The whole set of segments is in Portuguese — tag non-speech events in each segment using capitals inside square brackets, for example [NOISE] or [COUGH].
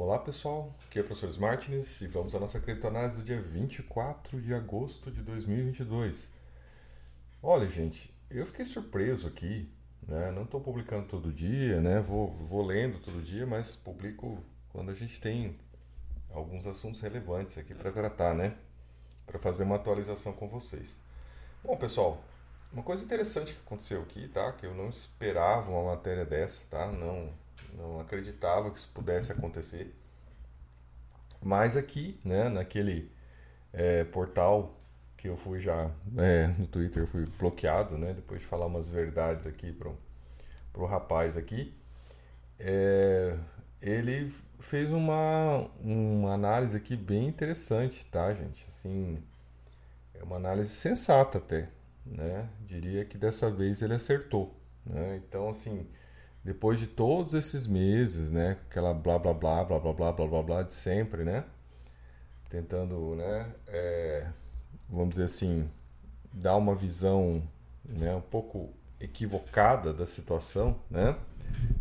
Olá pessoal, aqui é o professor Martins e vamos à nossa criptoanálise do dia 24 de agosto de 2022. Olha gente, eu fiquei surpreso aqui, né? não estou publicando todo dia, né? vou, vou lendo todo dia, mas publico quando a gente tem alguns assuntos relevantes aqui para tratar, né? para fazer uma atualização com vocês. Bom pessoal, uma coisa interessante que aconteceu aqui, tá? que eu não esperava uma matéria dessa, tá? não não acreditava que isso pudesse acontecer. Mas aqui, né, naquele é, portal que eu fui já é, no Twitter, eu fui bloqueado, né, depois de falar umas verdades aqui pro, pro rapaz aqui, é, ele fez uma, uma análise aqui bem interessante, tá, gente? Assim, é uma análise sensata até, né? Diria que dessa vez ele acertou, né? Então, assim, depois de todos esses meses, né, aquela blá blá blá blá blá blá blá blá blá de sempre, né, tentando, né, é, vamos dizer assim, dar uma visão, né, um pouco equivocada da situação, né,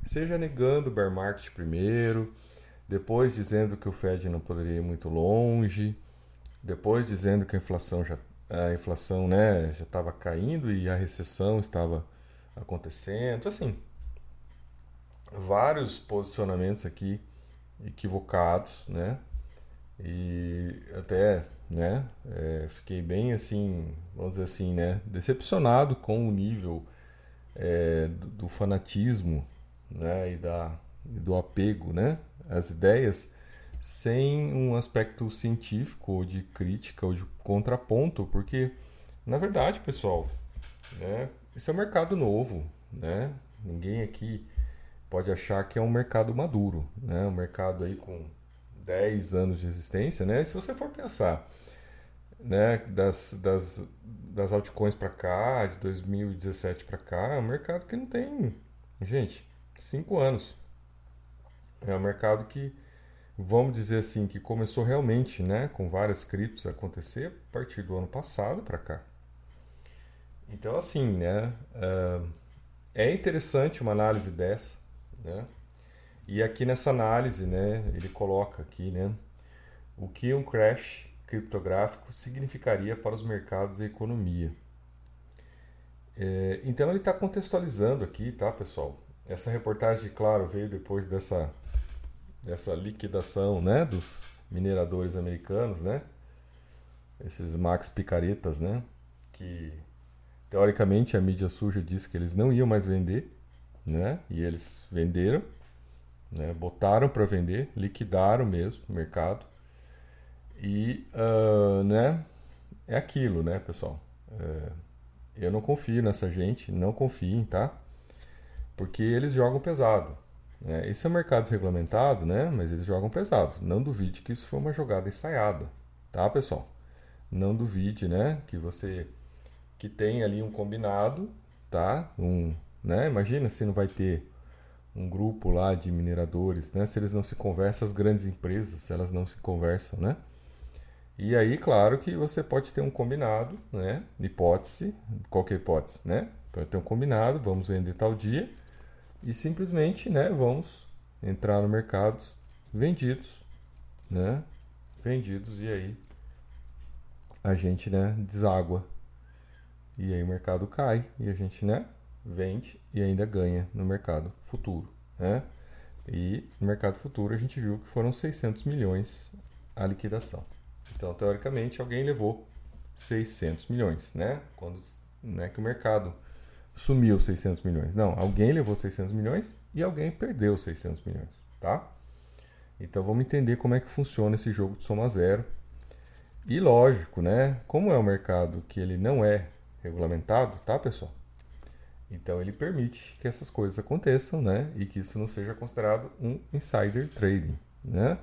seja negando o bear market primeiro, depois dizendo que o Fed não poderia ir muito longe, depois dizendo que a inflação já a inflação, né, já estava caindo e a recessão estava acontecendo, assim, vários posicionamentos aqui equivocados, né? E até, né? É, fiquei bem assim, vamos dizer assim, né? Decepcionado com o nível é, do, do, fanatismo, né? E da, do apego, né? As ideias sem um aspecto científico ou de crítica ou de contraponto, porque na verdade, pessoal, né? Esse é um mercado novo, né? Ninguém aqui pode achar que é um mercado maduro, né? um mercado aí com 10 anos de existência. Né? E se você for pensar né, das, das, das altcoins para cá, de 2017 para cá, é um mercado que não tem, gente, 5 anos. É um mercado que, vamos dizer assim, que começou realmente né, com várias criptos a acontecer a partir do ano passado para cá. Então, assim, né, é interessante uma análise dessa, né? E aqui nessa análise, né, ele coloca aqui, né, o que um crash criptográfico significaria para os mercados e economia. É, então ele está contextualizando aqui, tá, pessoal? Essa reportagem, claro, veio depois dessa, dessa liquidação, né, dos mineradores americanos, né? Esses Max Picaretas, né? Que teoricamente a mídia suja disse que eles não iam mais vender, né? E eles venderam, né? botaram para vender, liquidaram mesmo o mercado. E, uh, né? É aquilo, né, pessoal? É, eu não confio nessa gente, não confiem, tá? Porque eles jogam pesado. Né? Esse é um mercado desregulamentado, né? Mas eles jogam pesado. Não duvide que isso foi uma jogada ensaiada, tá, pessoal? Não duvide, né? Que você que tem ali um combinado, tá? Um, né? Imagina se não vai ter um grupo lá de mineradores, né? Se eles não se conversam, as grandes empresas, elas não se conversam, né? E aí, claro que você pode ter um combinado, né? Hipótese, qualquer hipótese, né? Pode ter um combinado, vamos vender tal dia e simplesmente, né? Vamos entrar no mercado vendidos, né? Vendidos e aí a gente, né? Deságua e aí o mercado cai e a gente, né? Vende e ainda ganha no mercado futuro. Né? E no mercado futuro a gente viu que foram 600 milhões a liquidação. Então, teoricamente, alguém levou 600 milhões, né? Quando não é que o mercado sumiu 600 milhões. Não, alguém levou 600 milhões e alguém perdeu 600 milhões, tá? Então, vamos entender como é que funciona esse jogo de soma zero. E lógico, né? Como é um mercado que ele não é regulamentado, tá, pessoal? Então ele permite que essas coisas aconteçam, né? E que isso não seja considerado um insider trading, né?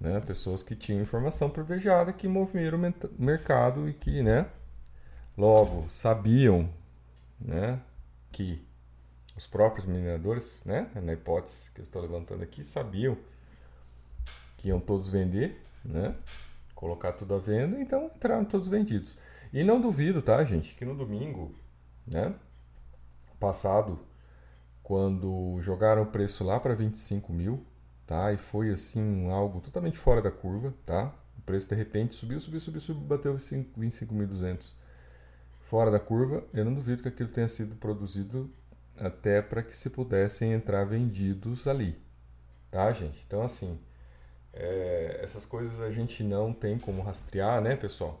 né? Pessoas que tinham informação privilegiada que moviam o mercado e que, né? Logo sabiam, né? Que os próprios mineradores, né? Na hipótese que eu estou levantando aqui, sabiam que iam todos vender, né? Colocar tudo à venda, então entraram todos vendidos. E não duvido, tá, gente, que no domingo, né? Passado, quando jogaram o preço lá para 25 mil, tá? E foi assim algo totalmente fora da curva, tá? O preço de repente subiu, subiu, subiu, subiu, bateu 25.200. Fora da curva, eu não duvido que aquilo tenha sido produzido até para que se pudessem entrar vendidos ali, tá, gente? Então, assim, é, essas coisas a gente não tem como rastrear, né, pessoal?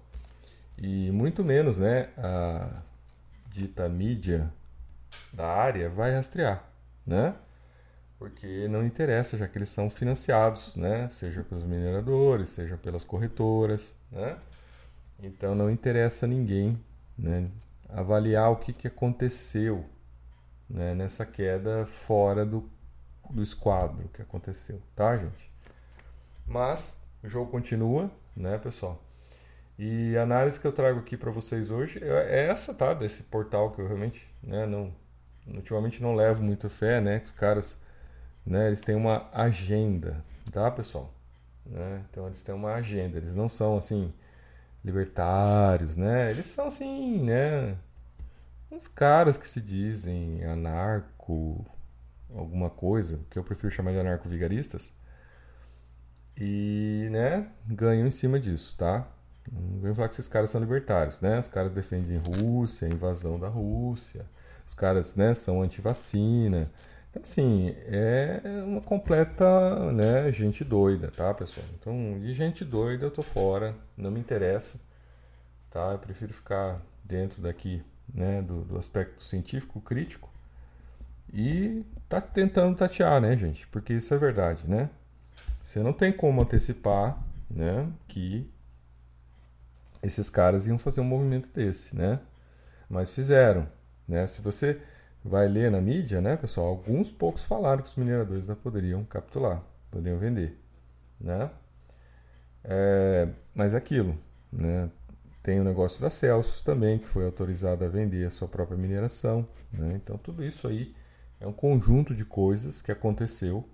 E muito menos, né, a dita mídia da área vai rastrear, né? Porque não interessa, já que eles são financiados, né? Seja pelos mineradores, seja pelas corretoras, né? Então não interessa a ninguém, né? Avaliar o que, que aconteceu né? nessa queda fora do, do esquadro que aconteceu, tá, gente? Mas o jogo continua, né, pessoal? E a análise que eu trago aqui para vocês hoje é, é essa, tá? Desse portal que eu realmente, né, não, ultimamente não levo muita fé, né? Os caras, né, eles têm uma agenda, tá, pessoal? Né? Então eles têm uma agenda, eles não são assim libertários, né? Eles são assim, né? Uns caras que se dizem anarco, alguma coisa, que eu prefiro chamar de anarco-vigaristas, e, né, ganham em cima disso, tá? Não vem falar que esses caras são libertários, né? Os caras defendem Rússia, invasão da Rússia, os caras, né, são anti-vacina. Então, assim, é uma completa, né, gente doida, tá, pessoal? Então, de gente doida eu tô fora, não me interessa, tá? Eu prefiro ficar dentro daqui, né, do, do aspecto científico, crítico, e tá tentando tatear, né, gente? Porque isso é verdade, né? Você não tem como antecipar, né, que esses caras iam fazer um movimento desse, né? Mas fizeram, né? Se você vai ler na mídia, né, pessoal, alguns poucos falaram que os mineradores não poderiam capitular, poderiam vender, né? É, mas é aquilo, né? Tem o negócio da Celsius também, que foi autorizada a vender a sua própria mineração, né? Então tudo isso aí é um conjunto de coisas que aconteceu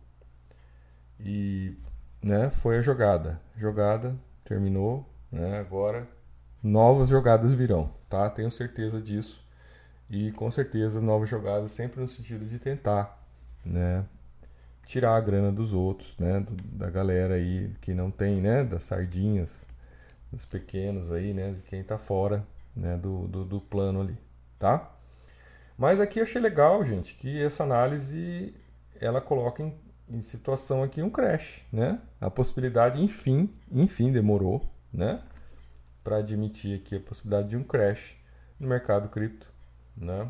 e, né, foi a jogada. Jogada terminou, né? Agora novas jogadas virão, tá? Tenho certeza disso. E com certeza novas jogadas sempre no sentido de tentar, né, tirar a grana dos outros, né, do, da galera aí que não tem, né, das sardinhas, dos pequenos aí, né, de quem tá fora, né, do, do, do plano ali, tá? Mas aqui achei legal, gente, que essa análise ela coloca em, em situação aqui um crash, né? A possibilidade, enfim, enfim demorou, né? para admitir aqui a possibilidade de um crash no mercado cripto, né?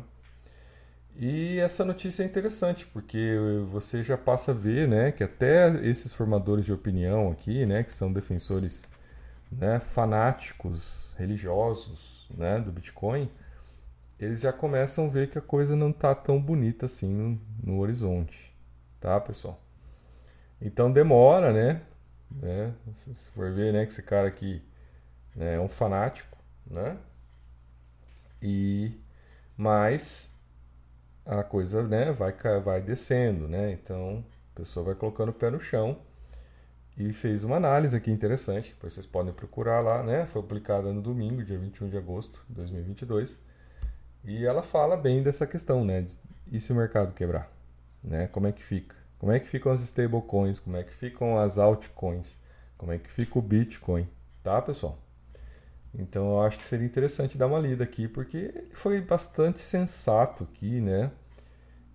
E essa notícia é interessante porque você já passa a ver, né, que até esses formadores de opinião aqui, né, que são defensores, né, fanáticos religiosos, né, do Bitcoin, eles já começam a ver que a coisa não tá tão bonita assim no, no horizonte, tá, pessoal? Então demora, né? Né? Se for ver, né, que esse cara aqui né? é um fanático, né? E mas a coisa, né, vai vai descendo, né? Então, a pessoa vai colocando o pé no chão e fez uma análise aqui interessante, depois vocês podem procurar lá, né? Foi publicada no domingo, dia 21 de agosto de 2022. E ela fala bem dessa questão, né? E se o mercado quebrar, né? Como é que fica? Como é que ficam as stablecoins? Como é que ficam as altcoins? Como é que fica o Bitcoin? Tá, pessoal? Então eu acho que seria interessante dar uma lida aqui, porque foi bastante sensato aqui, né?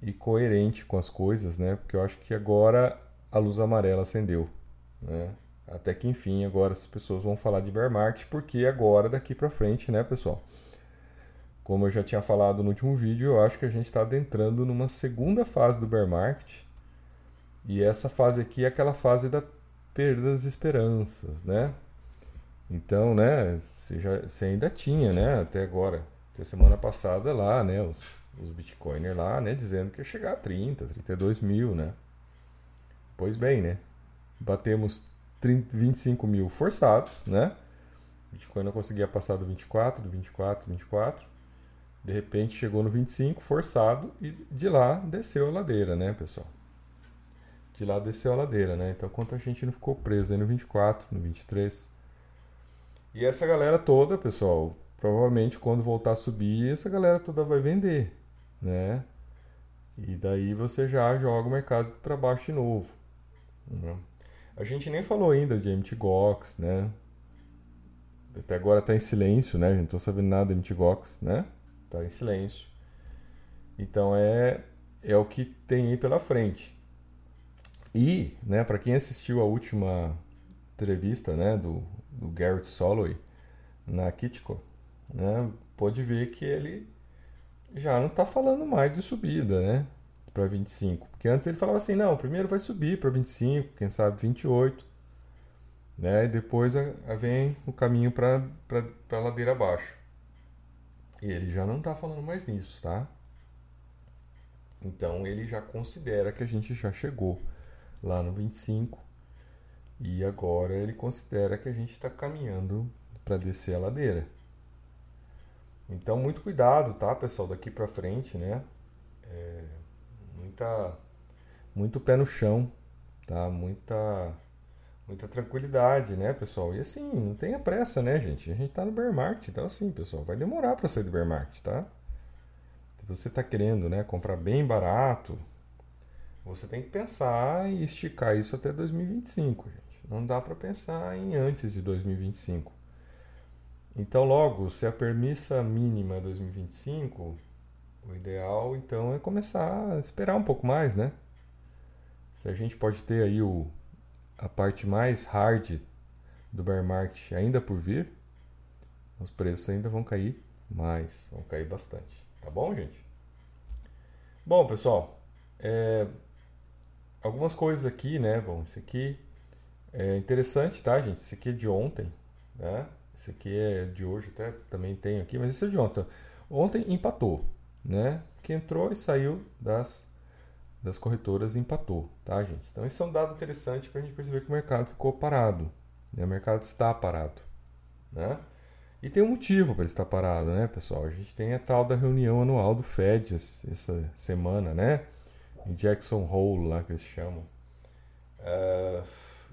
E coerente com as coisas, né? Porque eu acho que agora a luz amarela acendeu, né? Até que enfim, agora as pessoas vão falar de bear market, porque agora daqui para frente, né, pessoal? Como eu já tinha falado no último vídeo, eu acho que a gente está adentrando numa segunda fase do bear market. E essa fase aqui é aquela fase da perda das esperanças, né? Então, né, você, já, você ainda tinha, né, até agora, até semana passada lá, né, os, os bitcoiners lá, né, dizendo que ia chegar a 30, 32 mil, né. Pois bem, né, batemos 30, 25 mil forçados, né, Bitcoin não conseguia passar do 24, do 24, 24, de repente chegou no 25, forçado, e de lá desceu a ladeira, né, pessoal? De lá desceu a ladeira, né? Então, quanto a gente não ficou preso aí no 24, no 23, e essa galera toda, pessoal, provavelmente quando voltar a subir, essa galera toda vai vender, né? E daí você já joga o mercado para baixo de novo, Né? A gente nem falou ainda de MTGOX, né? Até agora está em silêncio, né? Não estou sabendo nada de MTGOX, né? Está em silêncio. Então é, é o que tem aí pela frente. E, né, para quem assistiu a última entrevista, né, do, do Garrett Soloway na Kitco, né, pode ver que ele já não está falando mais de subida, né, para 25. Porque antes ele falava assim, não, primeiro vai subir para 25, quem sabe 28, né, e depois a, a vem o caminho para a ladeira abaixo. E ele já não está falando mais nisso, tá? Então ele já considera que a gente já chegou lá no 25 e agora ele considera que a gente está caminhando para descer a ladeira. Então muito cuidado, tá, pessoal, daqui para frente, né? É, muita, muito pé no chão, tá? Muita, muita tranquilidade, né, pessoal? E assim, não tenha pressa, né, gente? A gente tá no bear market, então assim, pessoal, vai demorar para sair do bear market, tá? Se você está querendo, né, comprar bem barato, você tem que pensar e esticar isso até 2025, gente. Não dá para pensar em antes de 2025. Então, logo, se a permissa mínima é 2025, o ideal então é começar a esperar um pouco mais, né? Se a gente pode ter aí o, a parte mais hard do bear market ainda por vir, os preços ainda vão cair mais, vão cair bastante. Tá bom, gente? Bom, pessoal, é, algumas coisas aqui, né? Bom, esse aqui é interessante, tá, gente? Esse aqui é de ontem, né? Esse aqui é de hoje, até também tenho aqui, mas esse é de ontem. Ontem empatou, né? Que entrou e saiu das, das corretoras empatou, tá, gente? Então isso é um dado interessante para a gente perceber que o mercado ficou parado. Né? O mercado está parado, né? E tem um motivo para ele estar parado, né, pessoal? A gente tem a tal da reunião anual do Fed essa semana, né? Jackson Hole, lá que eles chamam, uh,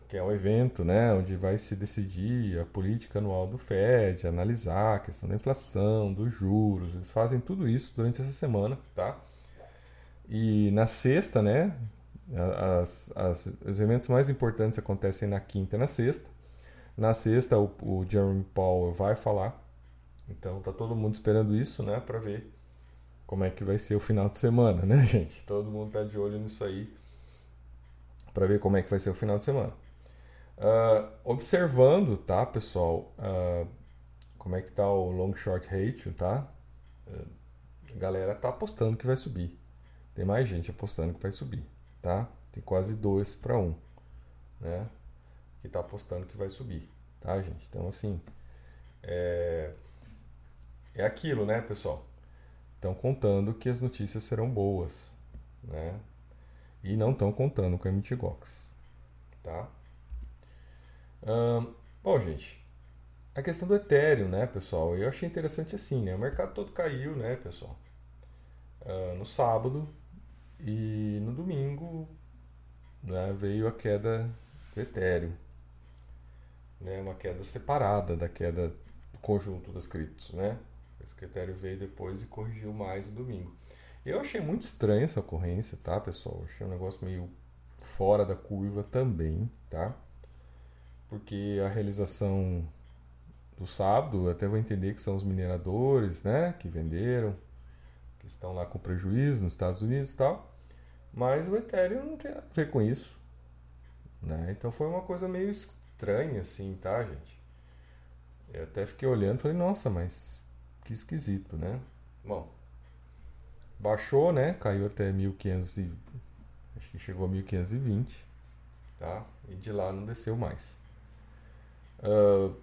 que é um evento né, onde vai se decidir a política anual do Fed, analisar a questão da inflação, dos juros, eles fazem tudo isso durante essa semana, tá? E na sexta, né, as, as, os eventos mais importantes acontecem na quinta e na sexta. Na sexta, o, o Jeremy Powell vai falar, então tá todo mundo esperando isso, né, para ver como é que vai ser o final de semana, né, [LAUGHS] gente? Todo mundo tá de olho nisso aí para ver como é que vai ser o final de semana. Uh, observando, tá, pessoal, uh, como é que tá o long short ratio, tá? Uh, a galera tá apostando que vai subir. Tem mais gente apostando que vai subir, tá? Tem quase 2 para 1, né? Que tá apostando que vai subir, tá, gente? Então, assim, é, é aquilo, né, pessoal? Estão contando que as notícias serão boas, né? E não estão contando com a MTGOX, tá? Bom, gente, a questão do Ethereum, né, pessoal? Eu achei interessante assim, né? O mercado todo caiu, né, pessoal? Uh, no sábado e no domingo né, veio a queda do Ethereum, né? Uma queda separada da queda do conjunto das criptos, né? O secretário veio depois e corrigiu mais no domingo. Eu achei muito estranha essa ocorrência, tá, pessoal? achei um negócio meio fora da curva também, tá? Porque a realização do sábado, até vou entender que são os mineradores, né, que venderam, que estão lá com prejuízo nos Estados Unidos e tal. Mas o Ethereum não tem nada a ver com isso, né? Então foi uma coisa meio estranha assim, tá, gente? Eu até fiquei olhando e falei, nossa, mas que esquisito, né? Bom, baixou, né? Caiu até 1500 e... acho que chegou a 1520, tá? E de lá não desceu mais. Uh,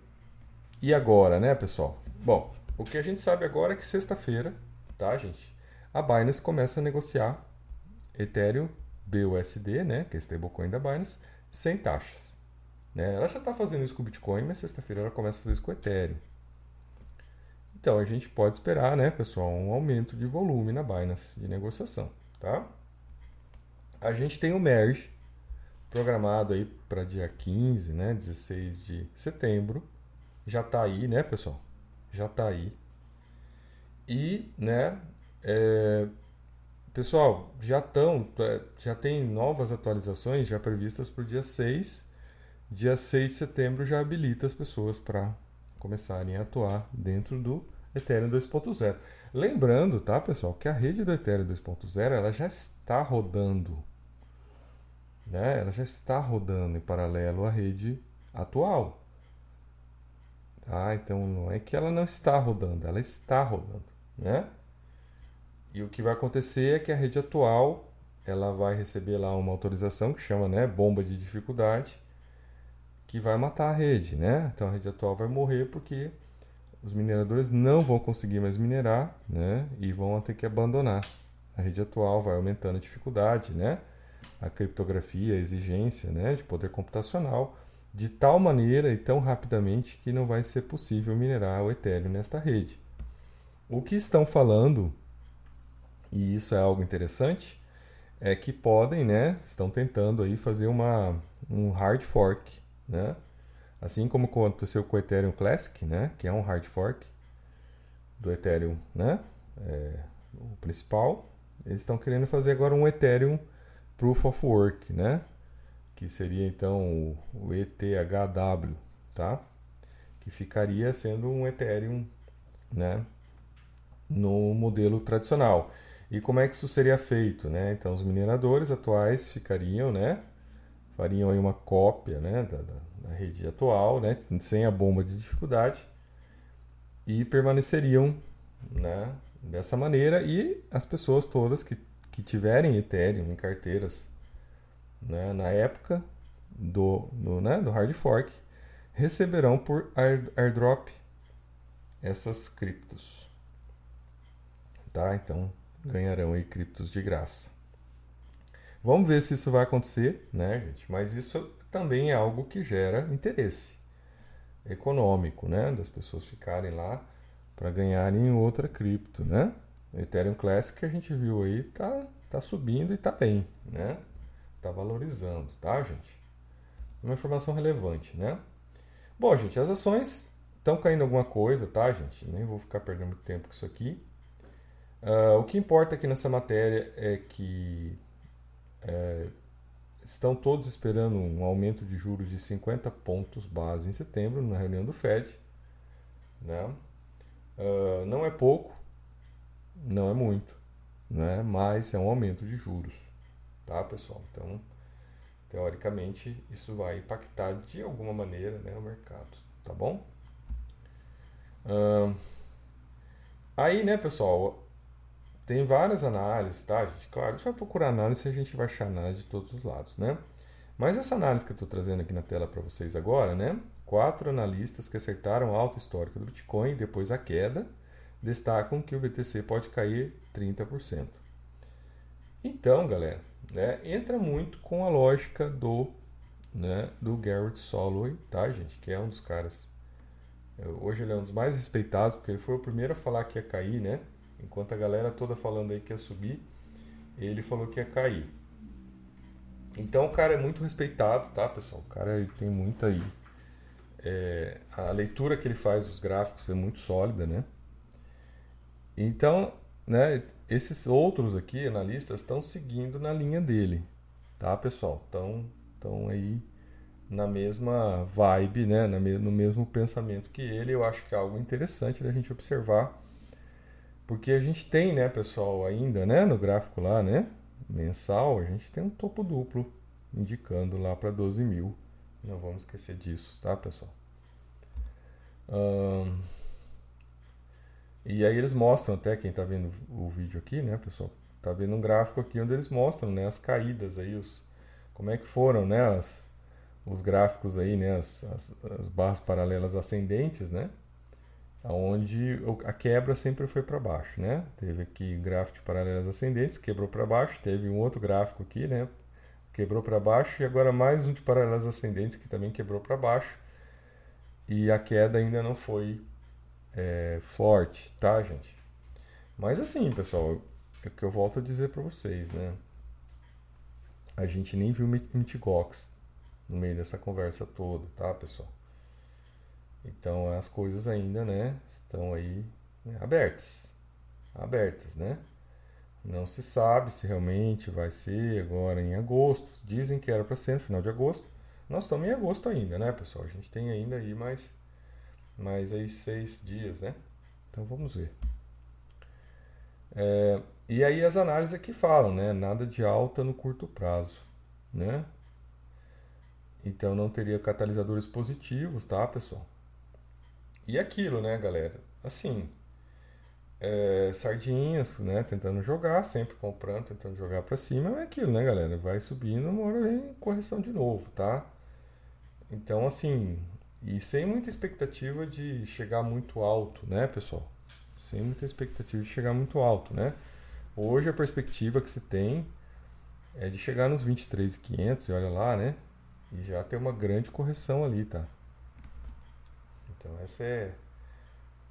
e agora, né, pessoal? Bom, o que a gente sabe agora é que sexta-feira, tá, gente? A Binance começa a negociar Ethereum BUSD, né, que é a stablecoin da Binance, sem taxas. Né? Ela já está fazendo isso com o Bitcoin, mas sexta-feira ela começa a fazer isso com o Ethereum. Então a gente pode esperar, né, pessoal, um aumento de volume na Binance de negociação, tá? A gente tem o merge programado aí para dia 15, né, 16 de setembro. Já está aí, né, pessoal? Já está aí. E, né, é, pessoal, já estão, é, já tem novas atualizações já previstas para o dia 6. Dia 6 de setembro já habilita as pessoas para começarem a atuar dentro do Ethereum 2.0. Lembrando, tá, pessoal, que a rede do Ethereum 2.0 ela já está rodando. Né? Ela já está rodando em paralelo à rede atual. Tá? Então não é que ela não está rodando, ela está rodando, né? E o que vai acontecer é que a rede atual ela vai receber lá uma autorização que chama né, bomba de dificuldade, que vai matar a rede, né? Então a rede atual vai morrer porque os mineradores não vão conseguir mais minerar, né? E vão ter que abandonar. A rede atual vai aumentando a dificuldade, né? A criptografia, a exigência, né? De poder computacional de tal maneira e tão rapidamente que não vai ser possível minerar o Ethereum nesta rede. O que estão falando, e isso é algo interessante, é que podem, né, estão tentando aí fazer uma, um hard fork, né? Assim como aconteceu com o Ethereum Classic, né, que é um hard fork do Ethereum, né, é, o principal, eles estão querendo fazer agora um Ethereum Proof of Work, né, que seria então o ETHW, tá? Que ficaria sendo um Ethereum, né? No modelo tradicional. E como é que isso seria feito, né? Então os mineradores atuais ficariam, né? Fariam aí uma cópia, né? Da, da, da rede atual, né? Sem a bomba de dificuldade e permaneceriam, né? Dessa maneira e as pessoas todas que, que tiverem Ethereum em carteiras né, na época do, do, né, do hard fork, receberão por airdrop essas criptos. Tá? Então ganharão aí criptos de graça. Vamos ver se isso vai acontecer, né, gente? Mas isso também é algo que gera interesse econômico, né, das pessoas ficarem lá para ganharem outra cripto, né? Ethereum Classic a gente viu aí tá tá subindo e tá bem, né? Está valorizando, tá, gente? Uma informação relevante, né? Bom, gente, as ações estão caindo alguma coisa, tá, gente? Nem vou ficar perdendo muito tempo com isso aqui. Uh, o que importa aqui nessa matéria é que é, estão todos esperando um aumento de juros de 50 pontos base em setembro, na reunião do Fed. Né? Uh, não é pouco, não é muito, né? mas é um aumento de juros tá, pessoal? Então, teoricamente, isso vai impactar de alguma maneira né, o mercado, tá bom? aí, né, pessoal, tem várias análises, tá, gente? Claro, a gente vai procurar análise e a gente vai achar análise de todos os lados, né? Mas essa análise que eu estou trazendo aqui na tela para vocês agora, né? Quatro analistas que acertaram a alta histórica do Bitcoin depois a queda destacam que o BTC pode cair 30%. Então, galera, né, entra muito com a lógica do, né, do Garrett Soloway, tá, gente? Que é um dos caras. Hoje ele é um dos mais respeitados, porque ele foi o primeiro a falar que ia cair, né? Enquanto a galera toda falando aí que ia subir, ele falou que ia cair. Então o cara é muito respeitado, tá, pessoal? O cara tem muita aí. É, a leitura que ele faz dos gráficos é muito sólida, né? Então, né, esses outros aqui, analistas, estão seguindo na linha dele, tá, pessoal? Estão estão aí na mesma vibe, né, no mesmo pensamento que ele. Eu acho que é algo interessante da gente observar, porque a gente tem, né, pessoal, ainda, né, no gráfico lá, né, mensal, a gente tem um topo duplo indicando lá para 12 mil. Não vamos esquecer disso, tá, pessoal? E aí eles mostram até quem está vendo o vídeo aqui, né, pessoal? Tá vendo um gráfico aqui onde eles mostram, né, as caídas aí, os como é que foram, né, as, os gráficos aí, né, as, as, as barras paralelas ascendentes, né? Onde a quebra sempre foi para baixo, né? Teve aqui gráfico de paralelas ascendentes, quebrou para baixo, teve um outro gráfico aqui, né? Quebrou para baixo e agora mais um de paralelas ascendentes que também quebrou para baixo. E a queda ainda não foi é, forte, tá, gente? Mas assim, pessoal, é o que eu volto a dizer para vocês, né? A gente nem viu Mitigox no meio dessa conversa toda, tá, pessoal? Então as coisas ainda, né, estão aí né, abertas, abertas, né? Não se sabe se realmente vai ser agora em agosto. Dizem que era para ser no final de agosto. Nós estamos em agosto ainda, né, pessoal? A gente tem ainda aí mais, mais aí seis dias, né? Então vamos ver. É, e aí as análises aqui falam, né? Nada de alta no curto prazo, né? Então não teria catalisadores positivos, tá, pessoal? E aquilo, né, galera? Assim, é, sardinhas, né? Tentando jogar, sempre comprando, tentando jogar para cima, é aquilo, né, galera? Vai subindo, uma hora vem correção de novo, tá? Então, assim, e sem muita expectativa de chegar muito alto, né, pessoal? Sem muita expectativa de chegar muito alto, né? Hoje a perspectiva que se tem é de chegar nos 23,500 e olha lá, né? E já ter uma grande correção ali, tá? Então essa é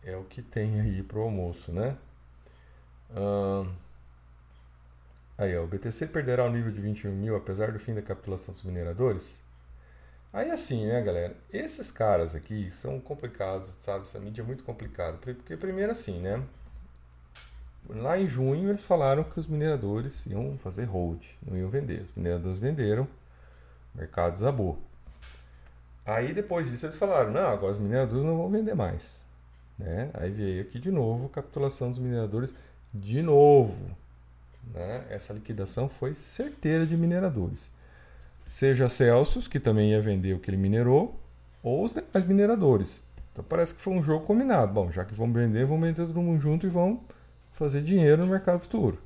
é o que tem aí para o almoço, né? aí, ó, o BTC perderá o nível de 21 mil apesar do fim da capitulação dos mineradores? Aí assim, né, galera? Esses caras aqui são complicados, sabe? Essa mídia é muito complicada. Porque primeiro assim, né? Lá em junho eles falaram que os mineradores iam fazer hold, não iam vender. Os mineradores venderam, o mercado desabou. Aí depois disso eles falaram, não, agora os mineradores não vão vender mais. Né? Aí veio aqui de novo capitulação dos mineradores de novo. Né? Essa liquidação foi certeira de mineradores. Seja Celsius, que também ia vender o que ele minerou, ou os demais mineradores. Então parece que foi um jogo combinado. Bom, já que vão vender, vão vender todo mundo junto e vão fazer dinheiro no mercado futuro.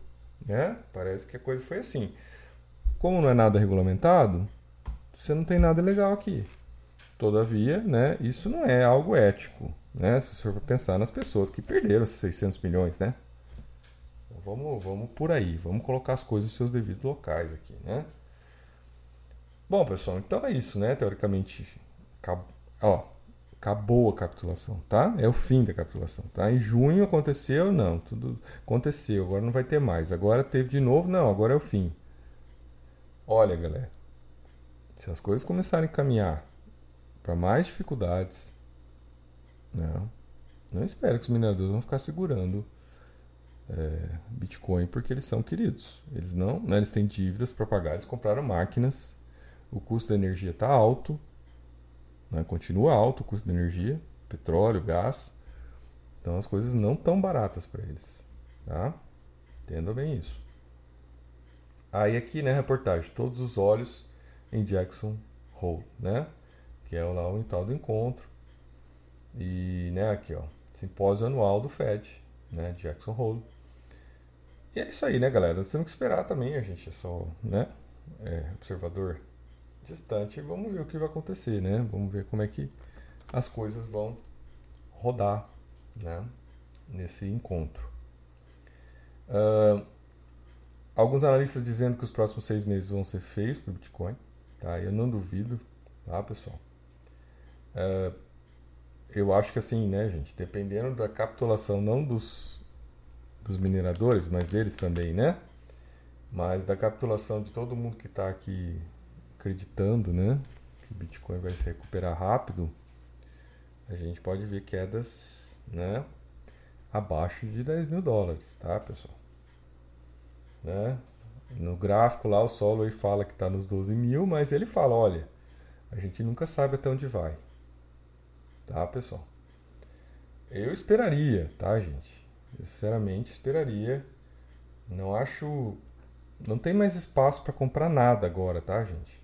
Né? Parece que a coisa foi assim. Como não é nada regulamentado, você não tem nada legal aqui. Todavia, né, isso não é algo ético. Né? Se você for pensar nas pessoas que perderam esses 600 milhões, né? Então, vamos, vamos por aí, vamos colocar as coisas nos seus devidos locais aqui, né? Bom, pessoal, então é isso, né? Teoricamente, acabou, ó, acabou a capitulação, tá? É o fim da capitulação, tá? Em junho aconteceu, não, tudo aconteceu, agora não vai ter mais. Agora teve de novo, não, agora é o fim. Olha, galera, se as coisas começarem a caminhar para mais dificuldades, não. Não espero que os mineradores vão ficar segurando é, Bitcoin porque eles são queridos. Eles não, né, eles têm dívidas para pagar, eles compraram máquinas, o custo da energia está alto, né, continua alto o custo da energia, petróleo, gás. Então as coisas não estão baratas para eles. Tá? Entenda bem isso. Aí aqui né, reportagem, todos os olhos em Jackson Hole, né? Que é lá o tal do encontro e, né, aqui, ó, simpósio anual do FED, né, Jackson Hole. E é isso aí, né, galera? Nós temos que esperar também, a gente é só, né, é, observador distante. Vamos ver o que vai acontecer, né? Vamos ver como é que as coisas vão rodar, né, nesse encontro. Uh, alguns analistas dizendo que os próximos seis meses vão ser feios para o Bitcoin, tá? Eu não duvido, tá, pessoal? Uh, eu acho que assim, né, gente, dependendo da capitulação não dos, dos mineradores, mas deles também, né? Mas da capitulação de todo mundo que está aqui acreditando, né, que o Bitcoin vai se recuperar rápido, a gente pode ver quedas, né, abaixo de 10 mil dólares, tá, pessoal? Né? No gráfico lá o solo aí fala que está nos 12 mil, mas ele fala, olha, a gente nunca sabe até onde vai. Tá, pessoal? Eu esperaria, tá, gente? Eu sinceramente esperaria. Não acho. Não tem mais espaço para comprar nada agora, tá, gente?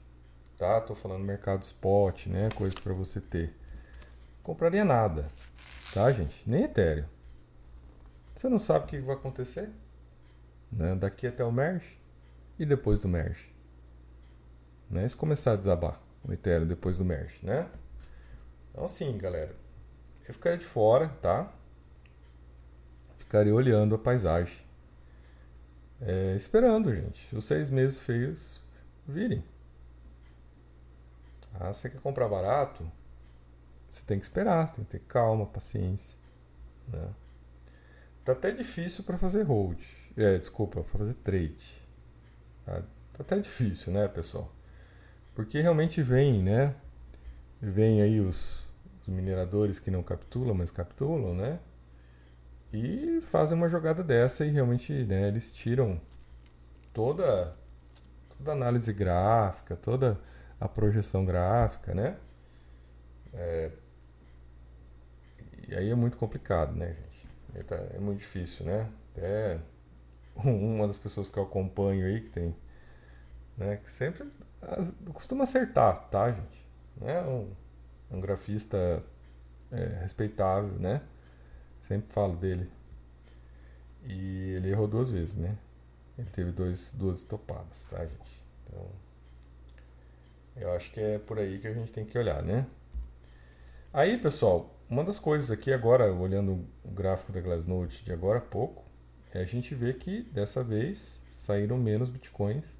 Tá? Tô falando mercado spot, né? Coisas para você ter. Compraria nada, tá, gente? Nem Ethereum. Você não sabe o que vai acontecer? Né? Daqui até o merge e depois do merge. Né? Se começar a desabar o Ethereum depois do merge, né? Então, assim, galera, eu ficaria de fora, tá? Ficaria olhando a paisagem. É, esperando, gente. Os seis meses feios virem. Ah, você quer comprar barato? Você tem que esperar, você tem que ter calma, paciência. Né? Tá até difícil para fazer hold. É, desculpa, para fazer trade. Tá? tá até difícil, né, pessoal? Porque realmente vem, né? Vem aí os, os mineradores que não capitulam, mas capitulam, né? e fazem uma jogada dessa e realmente né, eles tiram toda, toda a análise gráfica, toda a projeção gráfica, né? É, e aí é muito complicado, né, gente? Tá, é muito difícil, né? Até [LAUGHS] uma das pessoas que eu acompanho aí, que tem, né, que sempre costuma acertar, tá, gente? É um, um grafista é, respeitável, né? Sempre falo dele. E ele errou duas vezes, né? Ele teve dois, duas topadas, tá, gente? Então, eu acho que é por aí que a gente tem que olhar, né? Aí, pessoal, uma das coisas aqui agora, olhando o gráfico da Glassnode de agora a pouco, é a gente ver que dessa vez saíram menos bitcoins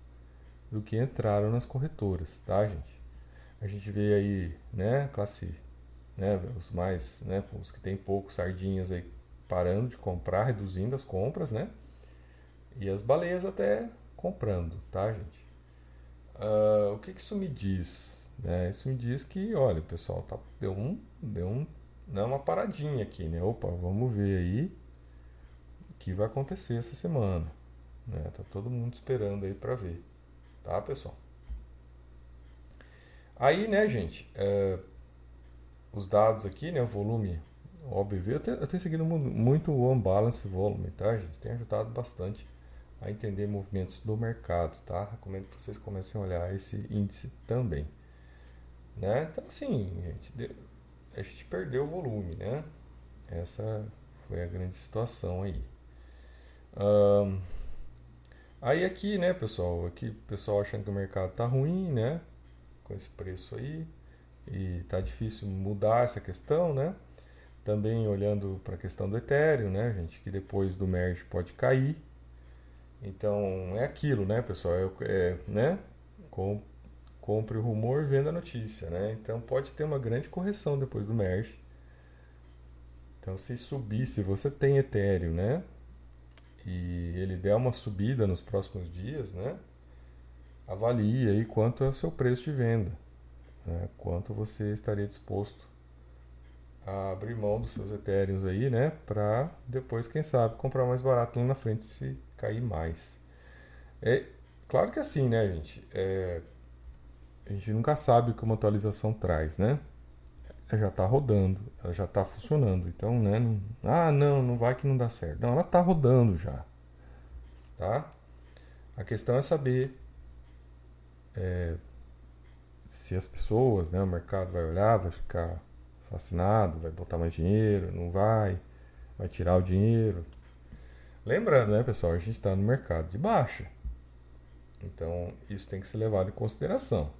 do que entraram nas corretoras, tá, gente? A gente vê aí, né, classe, né, os mais, né, os que tem poucos sardinhas aí parando de comprar, reduzindo as compras, né? E as baleias até comprando, tá, gente? Uh, o que, que isso me diz? Né? Isso me diz que, olha, pessoal tá, deu, um, deu um, né, uma paradinha aqui, né? Opa, vamos ver aí o que vai acontecer essa semana. Né? Tá todo mundo esperando aí para ver, tá, pessoal? Aí, né, gente, é, os dados aqui, né, o volume OBV, eu tenho, eu tenho seguido muito o Unbalance Volume, tá, gente? Tem ajudado bastante a entender movimentos do mercado, tá? Recomendo que vocês comecem a olhar esse índice também. Né? Então, assim, gente, a gente perdeu o volume, né? Essa foi a grande situação aí. Um, aí aqui, né, pessoal, aqui pessoal achando que o mercado tá ruim, né? Com esse preço aí. E tá difícil mudar essa questão, né? Também olhando para a questão do Ethereum, né, gente, que depois do merge pode cair. Então é aquilo, né, pessoal? É, é, né? Com, compre o rumor, venda a notícia, né? Então pode ter uma grande correção depois do merge. Então se subir, se você tem Ethereum, né? E ele der uma subida nos próximos dias, né? Avalie aí quanto é o seu preço de venda, né? quanto você estaria disposto a abrir mão dos seus Ethereums aí, né? Para depois, quem sabe, comprar mais barato lá na frente se cair mais. É claro que é assim, né, gente? É, a gente nunca sabe o que uma atualização traz, né? Ela já está rodando, ela já está funcionando. Então, né? Não, ah, não, não vai que não dá certo. Não, ela está rodando já, tá? A questão é saber é, se as pessoas, né, o mercado vai olhar, vai ficar fascinado, vai botar mais dinheiro, não vai, vai tirar o dinheiro. Lembrando, né, pessoal, a gente está no mercado de baixa. Então, isso tem que ser levado em consideração.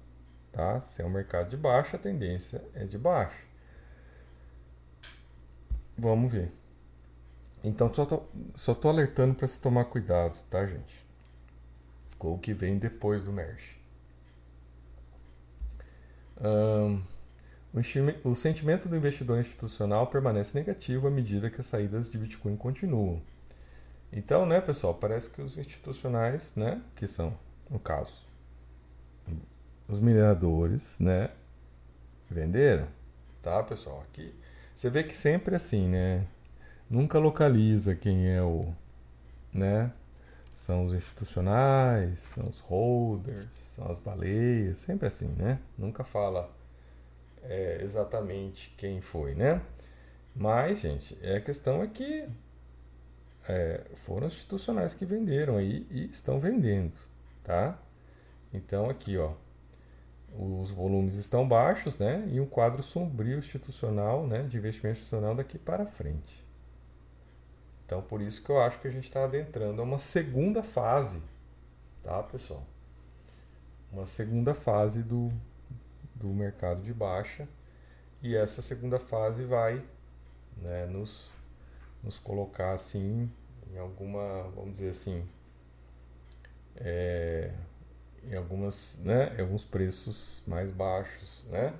Tá? Se é um mercado de baixa, a tendência é de baixa. Vamos ver. Então, só tô, só tô alertando para se tomar cuidado, tá, gente? Com o que vem depois do merge. Um, o sentimento do investidor institucional permanece negativo à medida que as saídas de Bitcoin continuam. Então, né, pessoal, parece que os institucionais, né, que são, no caso, os mineradores, né, venderam, tá, pessoal? Aqui você vê que sempre assim, né, nunca localiza quem é o, né, são os institucionais, são os holders, são as baleias, sempre assim, né? Nunca fala é, exatamente quem foi, né? Mas, gente, a questão é que é, foram institucionais que venderam aí e estão vendendo, tá? Então aqui, ó, os volumes estão baixos, né? E um quadro sombrio institucional, né? De investimento institucional daqui para frente. Então por isso que eu acho que a gente está adentrando a uma segunda fase, tá, pessoal? Uma segunda fase do, do mercado de baixa e essa segunda fase vai né, nos, nos colocar assim em alguma, vamos dizer assim, é, em algumas, né, em alguns preços mais baixos, né,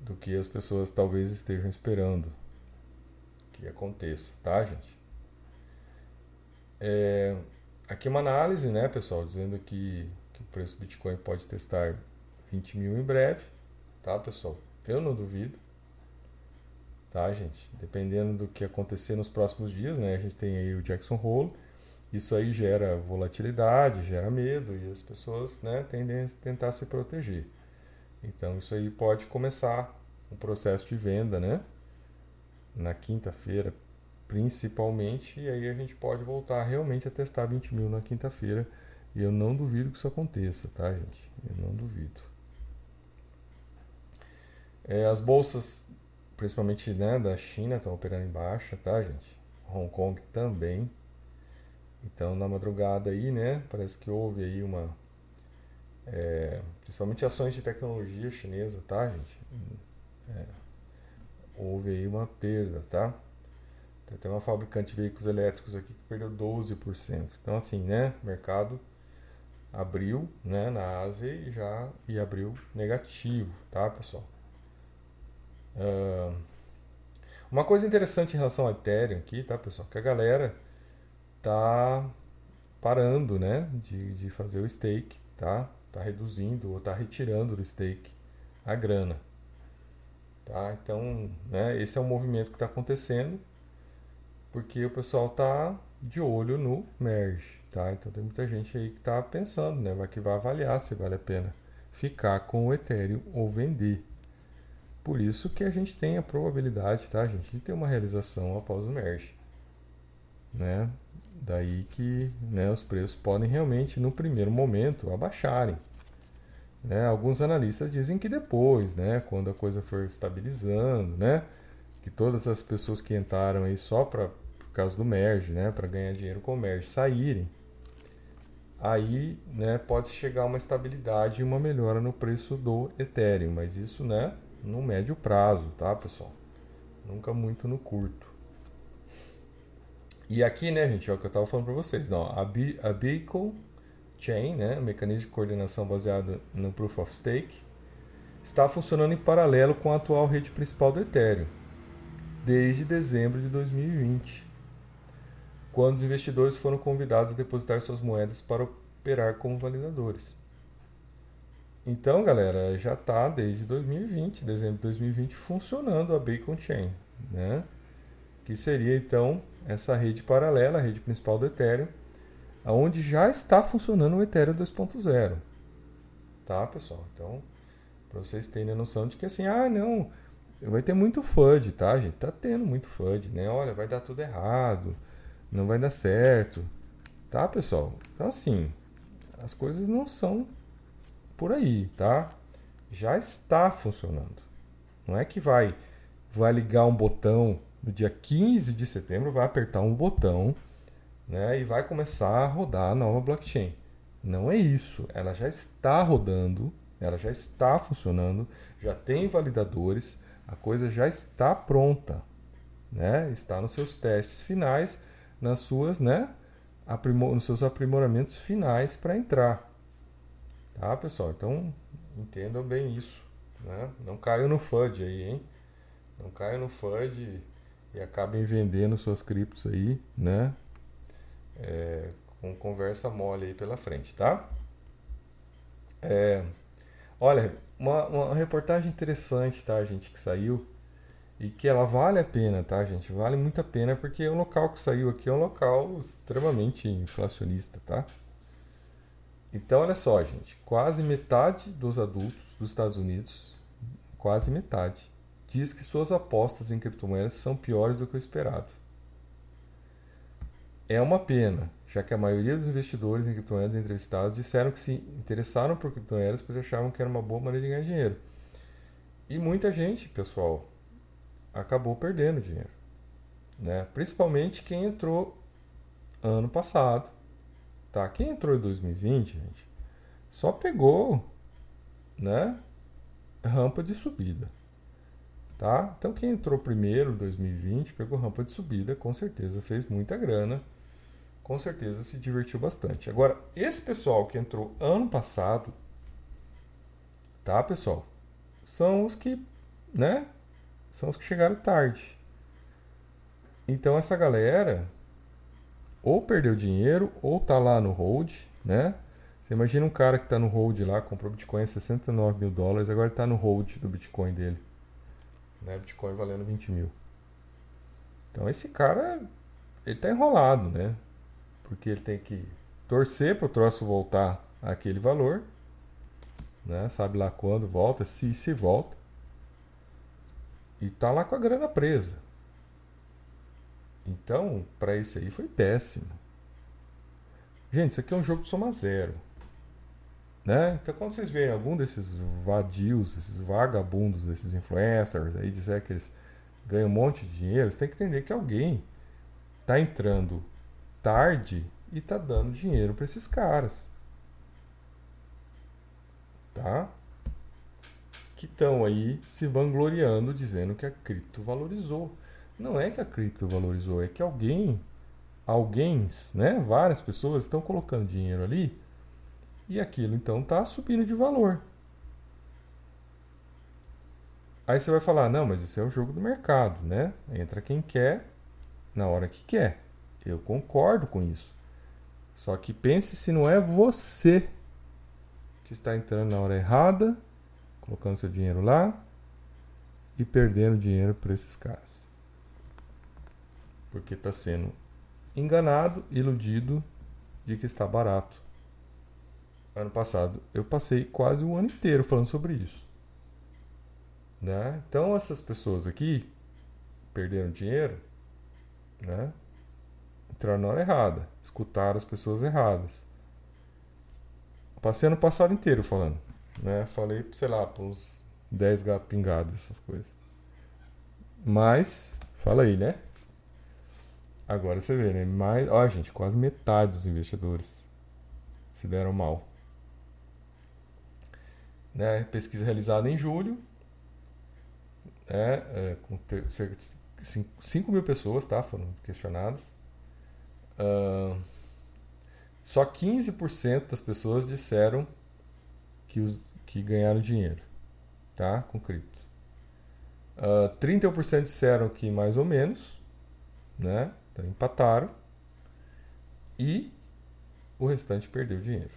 do que as pessoas talvez estejam esperando que aconteça, tá, gente? É, aqui uma análise, né, pessoal, dizendo que, que o preço do Bitcoin pode testar 20 mil em breve, tá pessoal? Eu não duvido. tá, gente? Dependendo do que acontecer nos próximos dias, né? A gente tem aí o Jackson Hole, isso aí gera volatilidade, gera medo e as pessoas, né, tendem a tentar se proteger. Então isso aí pode começar um processo de venda, né? Na quinta-feira, principalmente, e aí a gente pode voltar realmente a testar 20 mil na quinta-feira. E eu não duvido que isso aconteça, tá, gente? Eu não duvido. É, as bolsas, principalmente né, da China, estão operando em baixa, tá, gente? Hong Kong também. Então, na madrugada aí, né, parece que houve aí uma... É, principalmente ações de tecnologia chinesa, tá, gente? É, houve aí uma perda, tá? Tem uma fabricante de veículos elétricos aqui que perdeu 12%. Então, assim, né? Mercado abriu né, na Ásia e já e abriu negativo, tá, pessoal? Uh, uma coisa interessante em relação ao Ethereum aqui, tá, pessoal? Que a galera tá parando, né, de, de fazer o stake, tá? Tá reduzindo ou tá retirando do stake a grana. Tá? Então, né, esse é um movimento que está acontecendo porque o pessoal tá de olho no merge, tá? Então tem muita gente aí que está pensando, né, vai que vai avaliar se vale a pena ficar com o Ethereum ou vender. Por isso que a gente tem a probabilidade, tá, gente, de ter uma realização após o merge, né? Daí que né, os preços podem realmente, no primeiro momento, abaixarem. Né? Alguns analistas dizem que depois, né, quando a coisa for estabilizando, né, que todas as pessoas que entraram aí só para por causa do merge, né, para ganhar dinheiro com o merge, saírem, aí, né, pode chegar uma estabilidade e uma melhora no preço do Ethereum, mas isso, né, no médio prazo, tá, pessoal? Nunca muito no curto. E aqui, né, gente, é o que eu estava falando para vocês, não, a, Be a Beacon Chain, né, mecanismo de coordenação baseado no Proof of Stake, está funcionando em paralelo com a atual rede principal do Ethereum, desde dezembro de 2020, quando os investidores foram convidados a depositar suas moedas para operar como validadores. Então, galera, já está desde 2020, dezembro de 2020, funcionando a Beacon Chain, né? que seria então essa rede paralela, a rede principal do Ethereum, onde já está funcionando o Ethereum 2.0. Tá, pessoal? Então, para vocês terem a noção de que assim, ah, não, vai ter muito FUD, tá, gente? Tá tendo muito FUD, né? Olha, vai dar tudo errado, não vai dar certo. Tá, pessoal? Então, assim, as coisas não são por aí, tá? Já está funcionando. Não é que vai vai ligar um botão no dia 15 de setembro, vai apertar um botão né, e vai começar a rodar a nova blockchain. Não é isso. Ela já está rodando, ela já está funcionando, já tem validadores, a coisa já está pronta. Né? Está nos seus testes finais, nas suas, né, aprimor nos seus aprimoramentos finais para entrar. Tá, pessoal? Então, entendam bem isso. Né? Não caiam no FUD aí, hein? Não caiam no FUD e, acabem vendendo suas criptos aí, né? é, com conversa mole aí pela frente, tá? É, olha, uma, uma reportagem interessante, tá, gente, que saiu e que ela vale a pena, tá, gente? Vale muito a pena porque o local que saiu aqui é um local extremamente inflacionista, tá? Então, olha só, gente, quase metade dos adultos dos Estados Unidos, quase metade, diz que suas apostas em criptomoedas são piores do que o esperado. É uma pena, já que a maioria dos investidores em criptomoedas entrevistados disseram que se interessaram por criptomoedas pois achavam que era uma boa maneira de ganhar dinheiro. E muita gente, pessoal, acabou perdendo dinheiro. Né? Principalmente quem entrou ano passado. Tá? Quem entrou em 2020, gente, só pegou né, rampa de subida. Tá? Então quem entrou primeiro em 2020 pegou rampa de subida, com certeza fez muita grana com certeza se divertiu bastante. Agora, esse pessoal que entrou ano passado, tá, pessoal? São os que, né? São os que chegaram tarde. Então essa galera ou perdeu dinheiro ou tá lá no hold, né? Você imagina um cara que tá no hold lá, comprou Bitcoin a 69 mil dólares, agora tá no hold do Bitcoin dele. Né? Bitcoin valendo 20 mil. Então esse cara, ele tá enrolado, né? Porque ele tem que torcer para o troço voltar àquele valor, né? Sabe lá quando volta, se se volta. E tá lá com a grana presa. Então, para esse aí foi péssimo. Gente, isso aqui é um jogo de soma zero. Né? Então, quando vocês verem algum desses vadios, esses vagabundos, esses influencers aí dizer que eles ganham um monte de dinheiro, você tem que entender que alguém está entrando tarde e está dando dinheiro para esses caras. Tá? Que estão aí se vangloriando dizendo que a cripto valorizou. Não é que a cripto valorizou, é que alguém, alguém, né, várias pessoas estão colocando dinheiro ali e aquilo então está subindo de valor. Aí você vai falar, não, mas isso é o jogo do mercado, né? Entra quem quer na hora que quer. Eu concordo com isso. Só que pense se não é você que está entrando na hora errada, colocando seu dinheiro lá e perdendo dinheiro para esses caras. Porque está sendo enganado, iludido de que está barato ano passado, eu passei quase o ano inteiro falando sobre isso. Né? Então, essas pessoas aqui perderam dinheiro, né? entraram na hora errada, escutaram as pessoas erradas. Passei ano passado inteiro falando. Né? Falei, sei lá, para uns 10 gatos pingados, essas coisas. Mas, fala aí, né? Agora você vê, né? Mais, ó, gente, quase metade dos investidores se deram mal né, pesquisa realizada em julho, né, é, com cerca de 5 mil pessoas tá, foram questionadas. Uh, só 15% das pessoas disseram que, os, que ganharam dinheiro tá, com cripto. Uh, 31% disseram que mais ou menos, né, então empataram. E o restante perdeu dinheiro.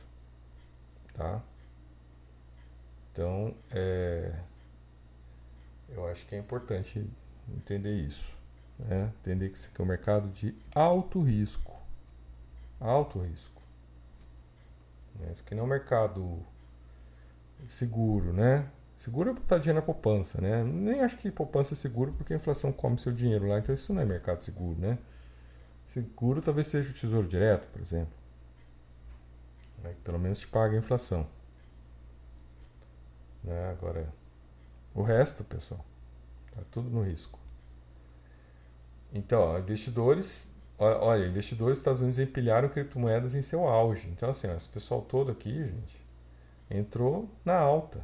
Tá? Então, é, eu acho que é importante entender isso. Né? Entender que isso aqui é um mercado de alto risco. Alto risco. Né? Isso aqui não é um mercado seguro, né? Seguro é botar dinheiro na poupança, né? Nem acho que poupança é seguro porque a inflação come seu dinheiro lá, então isso não é mercado seguro, né? Seguro talvez seja o tesouro direto, por exemplo. Né? Pelo menos te paga a inflação. Né? Agora, o resto, pessoal, está tudo no risco. Então, ó, investidores, olha, investidores dos Estados Unidos empilharam criptomoedas em seu auge. Então, assim, ó, esse pessoal todo aqui, gente, entrou na alta.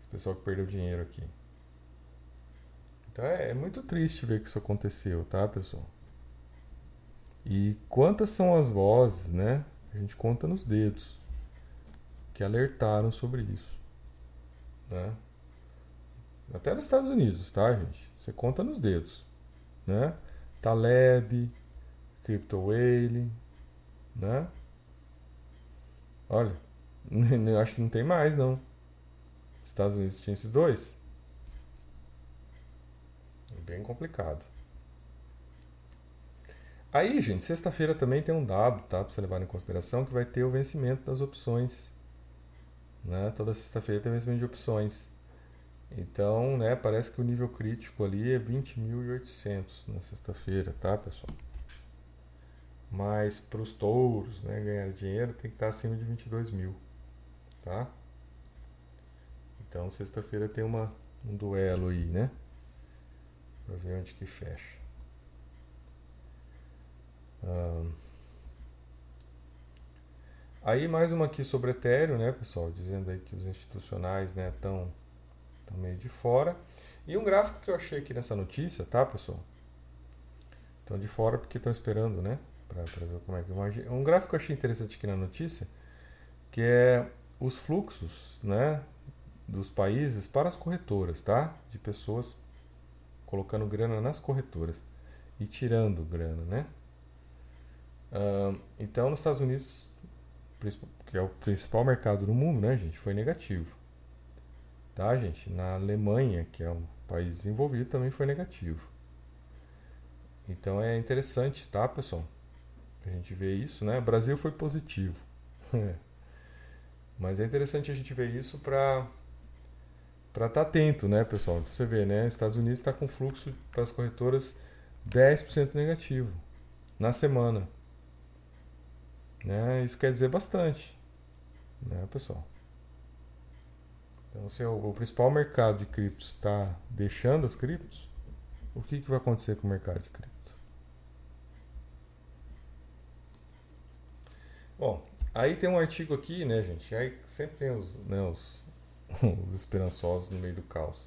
Esse pessoal que perdeu dinheiro aqui. Então é, é muito triste ver que isso aconteceu, tá, pessoal? E quantas são as vozes, né? A gente conta nos dedos que alertaram sobre isso. Né? Até nos Estados Unidos, tá, gente? Você conta nos dedos. Né? Taleb, Crypto Whale, né? Olha, [LAUGHS] acho que não tem mais, não. Estados Unidos tinha esses dois. É bem complicado. Aí, gente, sexta-feira também tem um dado, tá? Pra você levar em consideração que vai ter o vencimento das opções né? Toda sexta-feira tem vencimento de opções. Então, né, parece que o nível crítico ali é 20.800 na sexta-feira, tá, pessoal? Mas para os touros, né, ganhar dinheiro tem que estar acima de 22 mil, tá? Então, sexta-feira tem uma, um duelo aí, né? Para ver onde que fecha. Um, Aí mais uma aqui sobre Ethereum, né, pessoal, dizendo aí que os institucionais, né, estão tão meio de fora. E um gráfico que eu achei aqui nessa notícia, tá, pessoal? Estão de fora porque estão esperando, né, para ver como é que imagina. Um gráfico que eu achei interessante aqui na notícia, que é os fluxos, né, dos países para as corretoras, tá? De pessoas colocando grana nas corretoras e tirando grana, né? Uh, então, nos Estados Unidos que é o principal mercado do mundo, né, gente, foi negativo. Tá, gente? Na Alemanha, que é um país desenvolvido, também foi negativo. Então é interessante, tá, pessoal? A gente vê isso, né? O Brasil foi positivo. [LAUGHS] Mas é interessante a gente ver isso para para estar tá atento, né, pessoal? Então você vê, né? Estados Unidos está com fluxo das corretoras 10% negativo na semana. Né? Isso quer dizer bastante, né, pessoal? Então, se o, o principal mercado de criptos está deixando as criptos, o que, que vai acontecer com o mercado de cripto? Bom, aí tem um artigo aqui, né, gente? Aí sempre tem os, né, os, [LAUGHS] os esperançosos no meio do caos.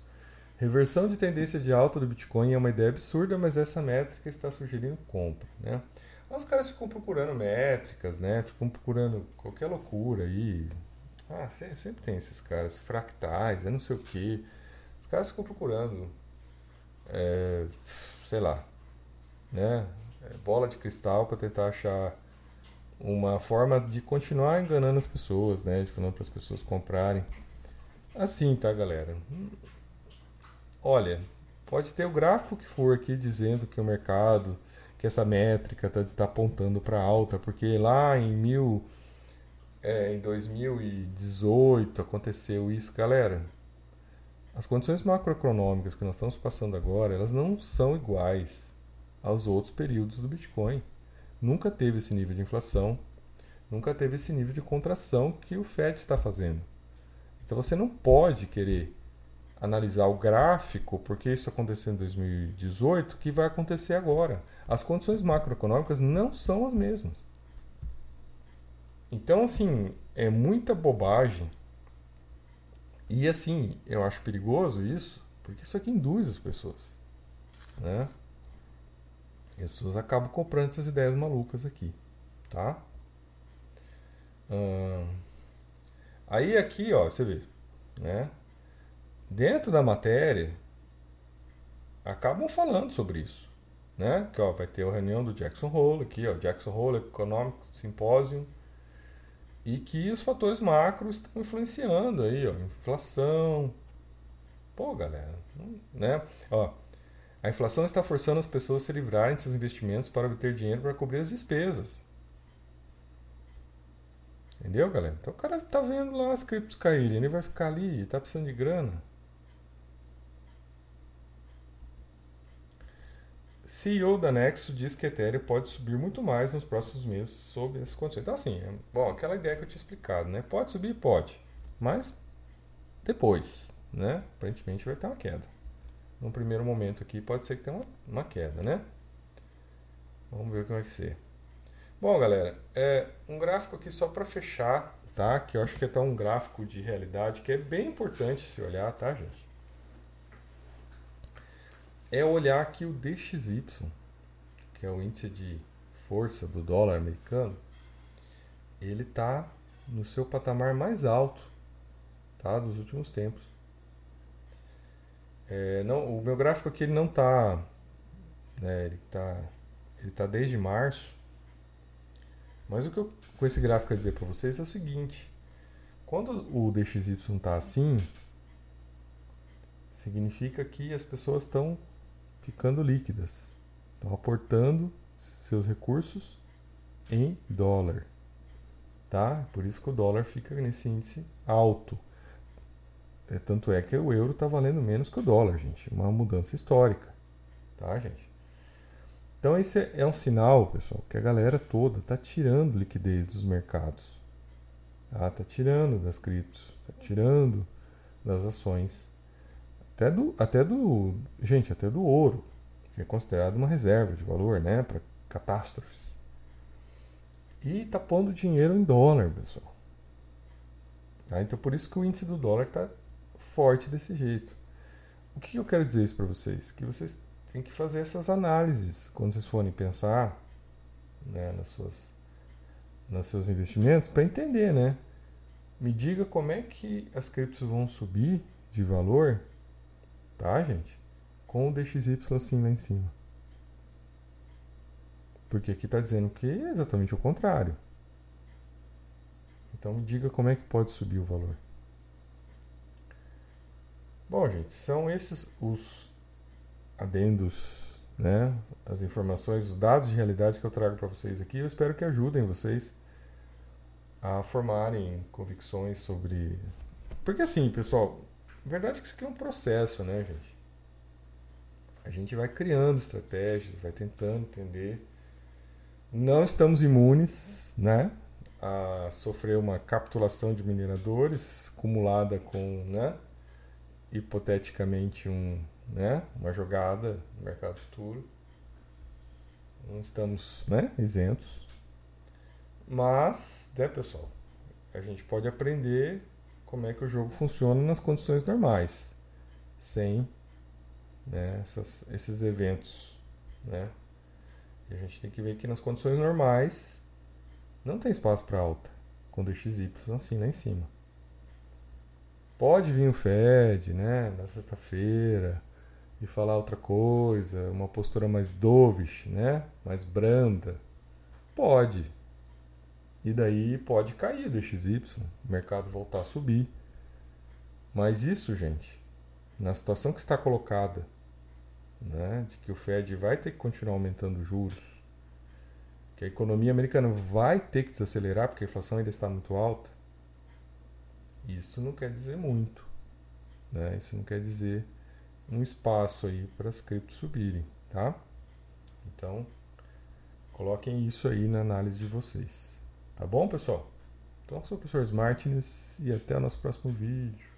Reversão de tendência de alta do Bitcoin é uma ideia absurda, mas essa métrica está sugerindo compra, né? Os caras ficam procurando métricas, né? Ficam procurando qualquer loucura aí. Ah, sempre tem esses caras, fractais, é não sei o que. Os caras ficam procurando, é, sei lá, né? É, bola de cristal para tentar achar uma forma de continuar enganando as pessoas, né? De falando para as pessoas comprarem. Assim, tá, galera? Olha, pode ter o gráfico que for aqui dizendo que o mercado, que essa métrica está tá apontando para alta, porque lá em mil, é, em 2018 aconteceu isso, galera. As condições macroeconômicas que nós estamos passando agora, elas não são iguais aos outros períodos do Bitcoin. Nunca teve esse nível de inflação, nunca teve esse nível de contração que o Fed está fazendo. Então você não pode querer analisar o gráfico, porque isso aconteceu em 2018, que vai acontecer agora. As condições macroeconômicas não são as mesmas. Então, assim, é muita bobagem. E, assim, eu acho perigoso isso, porque isso aqui induz as pessoas. Né? E as pessoas acabam comprando essas ideias malucas aqui. Tá? Hum, aí, aqui, ó, você vê, né? dentro da matéria, acabam falando sobre isso. Né? Que ó, vai ter a reunião do Jackson Hole aqui, ó, Jackson Hole Economic Symposium, e que os fatores macros estão influenciando aí, ó, inflação. Pô, galera, né? Ó, a inflação está forçando as pessoas a se livrarem de seus investimentos para obter dinheiro para cobrir as despesas. Entendeu, galera? Então o cara tá vendo lá as criptos caírem, ele vai ficar ali, tá precisando de grana. CEO da Nexo diz que Ethereum pode subir muito mais nos próximos meses sob essas condições. Então, assim, é, bom, aquela ideia que eu tinha explicado, né? Pode subir? Pode. Mas depois, né? Aparentemente vai ter uma queda. Num primeiro momento aqui pode ser que tenha uma, uma queda, né? Vamos ver como é que ser. Bom, galera, é um gráfico aqui só para fechar, tá? Que eu acho que é até um gráfico de realidade que é bem importante se olhar, tá, gente? é olhar que o DXY, que é o índice de força do dólar americano, ele está no seu patamar mais alto tá, dos últimos tempos. É, não, o meu gráfico aqui ele não está, né, ele está ele tá desde março, mas o que eu com esse gráfico quero dizer para vocês é o seguinte: quando o DXY está assim, significa que as pessoas estão ficando líquidas. Estão aportando seus recursos em dólar. Tá? Por isso que o dólar fica nesse índice alto. É, tanto é que o euro está valendo menos que o dólar, gente. Uma mudança histórica. Tá, gente? Então, esse é um sinal, pessoal, que a galera toda está tirando liquidez dos mercados. Está tá tirando das criptos, está tirando das ações até do, até do, gente, até do ouro, que é considerado uma reserva de valor, né, para catástrofes. E tá pondo dinheiro em dólar, pessoal. Tá? Então por isso que o índice do dólar está forte desse jeito. O que eu quero dizer isso para vocês? Que vocês têm que fazer essas análises quando vocês forem pensar né, nas suas, nos seus investimentos para entender, né? Me diga como é que as criptos vão subir de valor Tá, gente? Com o DXY assim lá em cima. Porque aqui está dizendo que é exatamente o contrário. Então me diga como é que pode subir o valor. Bom, gente, são esses os adendos, né? As informações, os dados de realidade que eu trago para vocês aqui. Eu espero que ajudem vocês a formarem convicções sobre. Porque assim, pessoal, a verdade é que isso aqui é um processo, né, gente? A gente vai criando estratégias, vai tentando entender. Não estamos imunes, né? A sofrer uma capitulação de mineradores acumulada com, né? Hipoteticamente um, né? Uma jogada no mercado futuro. Não estamos, né? Isentos. Mas, né, pessoal? A gente pode aprender como é que o jogo funciona nas condições normais, sem né, essas, esses eventos. Né? E a gente tem que ver que nas condições normais não tem espaço para alta, com DXY assim lá em cima. Pode vir o Fed né, na sexta-feira e falar outra coisa, uma postura mais dovish, né, mais branda. Pode. E daí pode cair do XY, o mercado voltar a subir. Mas isso, gente, na situação que está colocada, né, de que o Fed vai ter que continuar aumentando juros, que a economia americana vai ter que desacelerar porque a inflação ainda está muito alta, isso não quer dizer muito. Né? Isso não quer dizer um espaço aí para as criptos subirem, tá? Então, coloquem isso aí na análise de vocês. Tá bom, pessoal? Então, eu sou o professor Smartness e até o nosso próximo vídeo.